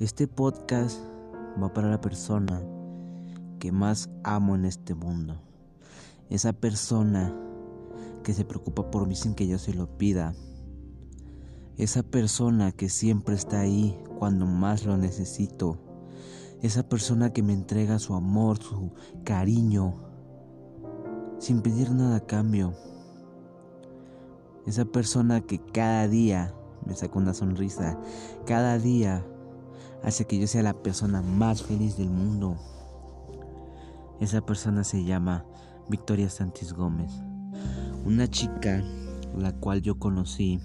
Este podcast va para la persona que más amo en este mundo. Esa persona que se preocupa por mí sin que yo se lo pida. Esa persona que siempre está ahí cuando más lo necesito. Esa persona que me entrega su amor, su cariño, sin pedir nada a cambio. Esa persona que cada día me saca una sonrisa, cada día hace que yo sea la persona más feliz del mundo. Esa persona se llama Victoria Santis Gómez, una chica la cual yo conocí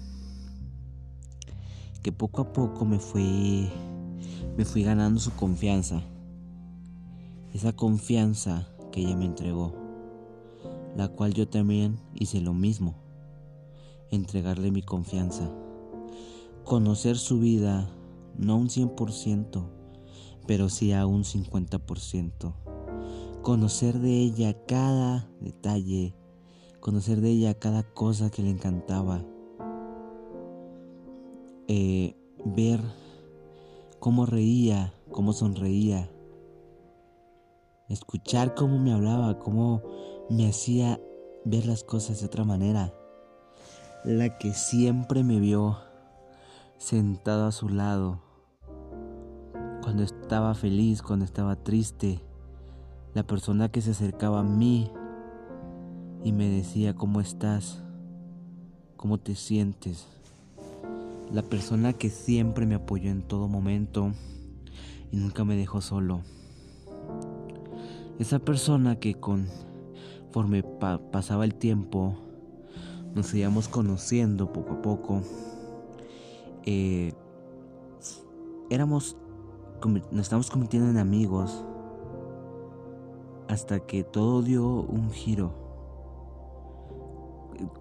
que poco a poco me fui me fui ganando su confianza. Esa confianza que ella me entregó, la cual yo también hice lo mismo, entregarle mi confianza, conocer su vida, no un 100%, pero sí a un 50%. Conocer de ella cada detalle, conocer de ella cada cosa que le encantaba. Eh, ver cómo reía, cómo sonreía. Escuchar cómo me hablaba, cómo me hacía ver las cosas de otra manera. La que siempre me vio sentado a su lado, cuando estaba feliz, cuando estaba triste, la persona que se acercaba a mí y me decía, ¿cómo estás? ¿Cómo te sientes? La persona que siempre me apoyó en todo momento y nunca me dejó solo. Esa persona que conforme pasaba el tiempo, nos íbamos conociendo poco a poco. Eh, éramos nos estamos convirtiendo en amigos hasta que todo dio un giro.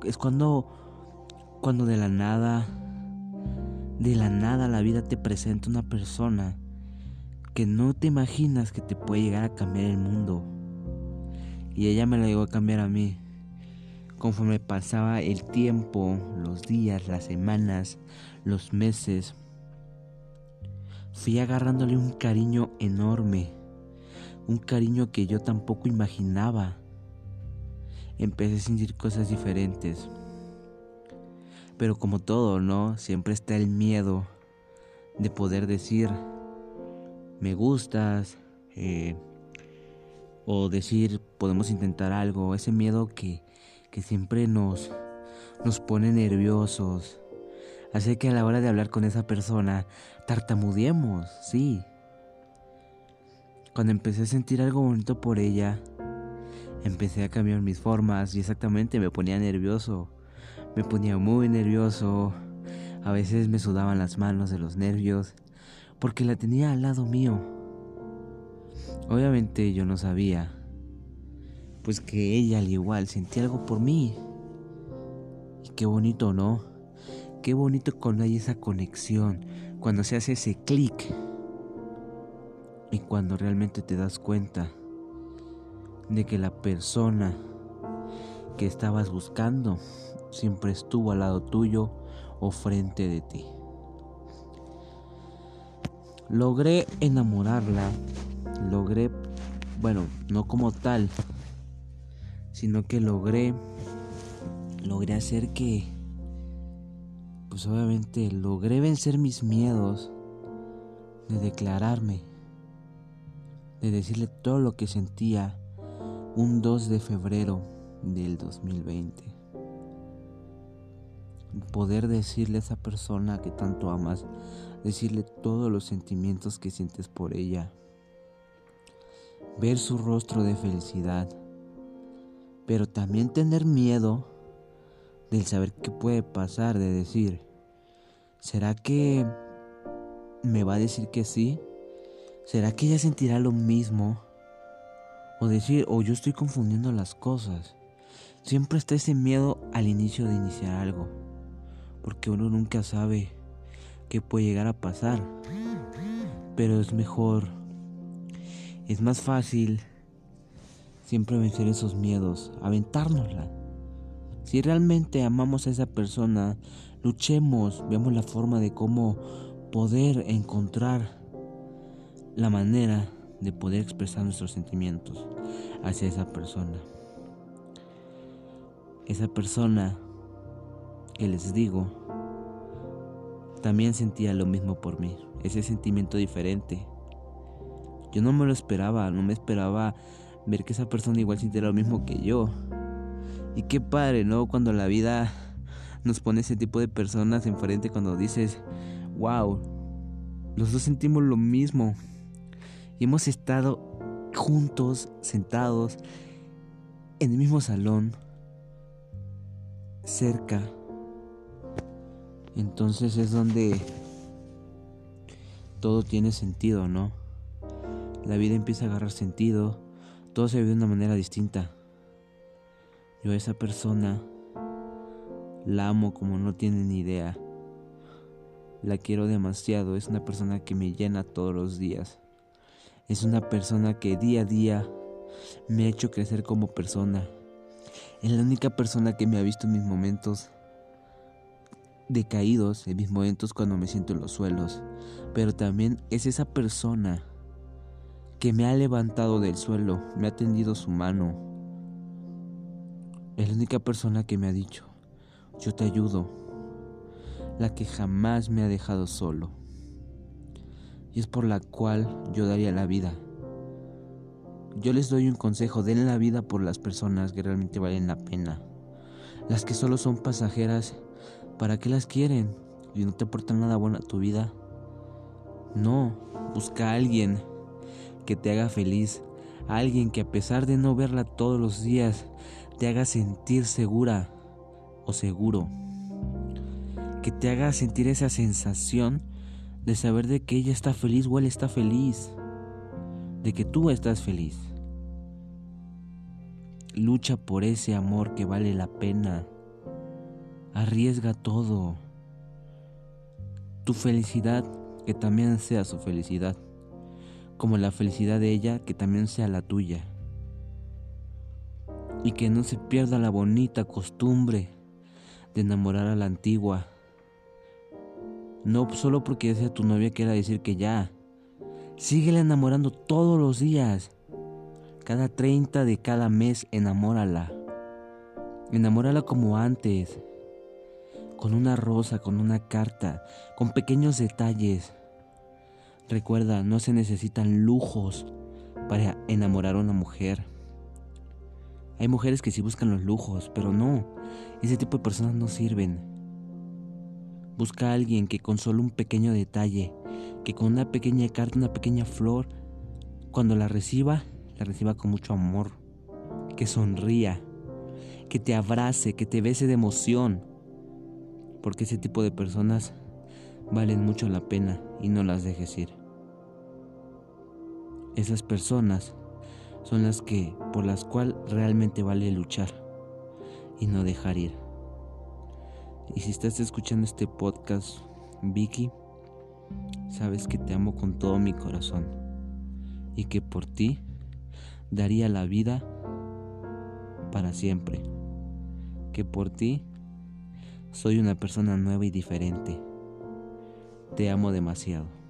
Es cuando cuando de la nada de la nada la vida te presenta una persona que no te imaginas que te puede llegar a cambiar el mundo. Y ella me la llegó a cambiar a mí. Conforme pasaba el tiempo, los días, las semanas, los meses, fui agarrándole un cariño enorme, un cariño que yo tampoco imaginaba. Empecé a sentir cosas diferentes. Pero como todo, ¿no? Siempre está el miedo de poder decir, me gustas, eh, o decir, podemos intentar algo. Ese miedo que, que siempre nos, nos pone nerviosos, Hace que a la hora de hablar con esa persona tartamudeemos, sí. Cuando empecé a sentir algo bonito por ella, empecé a cambiar mis formas y exactamente me ponía nervioso. Me ponía muy nervioso. A veces me sudaban las manos de los nervios porque la tenía al lado mío. Obviamente yo no sabía, pues que ella al igual sentía algo por mí. Y qué bonito, ¿no? Qué bonito cuando hay esa conexión, cuando se hace ese clic y cuando realmente te das cuenta de que la persona que estabas buscando siempre estuvo al lado tuyo o frente de ti. Logré enamorarla, logré, bueno, no como tal, sino que logré, logré hacer que pues obviamente logré vencer mis miedos de declararme, de decirle todo lo que sentía un 2 de febrero del 2020. Poder decirle a esa persona que tanto amas, decirle todos los sentimientos que sientes por ella, ver su rostro de felicidad, pero también tener miedo del saber qué puede pasar, de decir, ¿será que me va a decir que sí? ¿Será que ella sentirá lo mismo? O decir, o yo estoy confundiendo las cosas. Siempre está ese miedo al inicio de iniciar algo, porque uno nunca sabe qué puede llegar a pasar. Pero es mejor, es más fácil siempre vencer esos miedos, aventárnosla. Si realmente amamos a esa persona, luchemos, veamos la forma de cómo poder encontrar la manera de poder expresar nuestros sentimientos hacia esa persona. Esa persona que les digo también sentía lo mismo por mí, ese sentimiento diferente. Yo no me lo esperaba, no me esperaba ver que esa persona igual sintiera lo mismo que yo. Y qué padre, ¿no? Cuando la vida nos pone ese tipo de personas enfrente, cuando dices, wow, los dos sentimos lo mismo. Y hemos estado juntos, sentados, en el mismo salón, cerca. Entonces es donde todo tiene sentido, ¿no? La vida empieza a agarrar sentido, todo se vive de una manera distinta. Yo esa persona la amo como no tiene ni idea. La quiero demasiado, es una persona que me llena todos los días. Es una persona que día a día me ha hecho crecer como persona. Es la única persona que me ha visto en mis momentos decaídos, en mis momentos cuando me siento en los suelos. Pero también es esa persona que me ha levantado del suelo, me ha tendido su mano. Es la única persona que me ha dicho, yo te ayudo, la que jamás me ha dejado solo. Y es por la cual yo daría la vida. Yo les doy un consejo, den la vida por las personas que realmente valen la pena. Las que solo son pasajeras, ¿para qué las quieren? Y no te aportan nada bueno a tu vida. No, busca a alguien que te haga feliz, alguien que a pesar de no verla todos los días, te haga sentir segura o seguro que te haga sentir esa sensación de saber de que ella está feliz o él está feliz, de que tú estás feliz. Lucha por ese amor que vale la pena. Arriesga todo. Tu felicidad que también sea su felicidad, como la felicidad de ella que también sea la tuya. Y que no se pierda la bonita costumbre de enamorar a la antigua no solo porque sea tu novia quiera decir que ya. Síguela enamorando todos los días. Cada 30 de cada mes enamórala. Enamórala como antes. Con una rosa, con una carta, con pequeños detalles. Recuerda, no se necesitan lujos para enamorar a una mujer. Hay mujeres que sí buscan los lujos, pero no, ese tipo de personas no sirven. Busca a alguien que con solo un pequeño detalle, que con una pequeña carta, una pequeña flor, cuando la reciba, la reciba con mucho amor, que sonría, que te abrace, que te bese de emoción, porque ese tipo de personas valen mucho la pena y no las dejes ir. Esas personas son las que por las cuales realmente vale luchar y no dejar ir. Y si estás escuchando este podcast, Vicky, sabes que te amo con todo mi corazón y que por ti daría la vida para siempre. Que por ti soy una persona nueva y diferente. Te amo demasiado.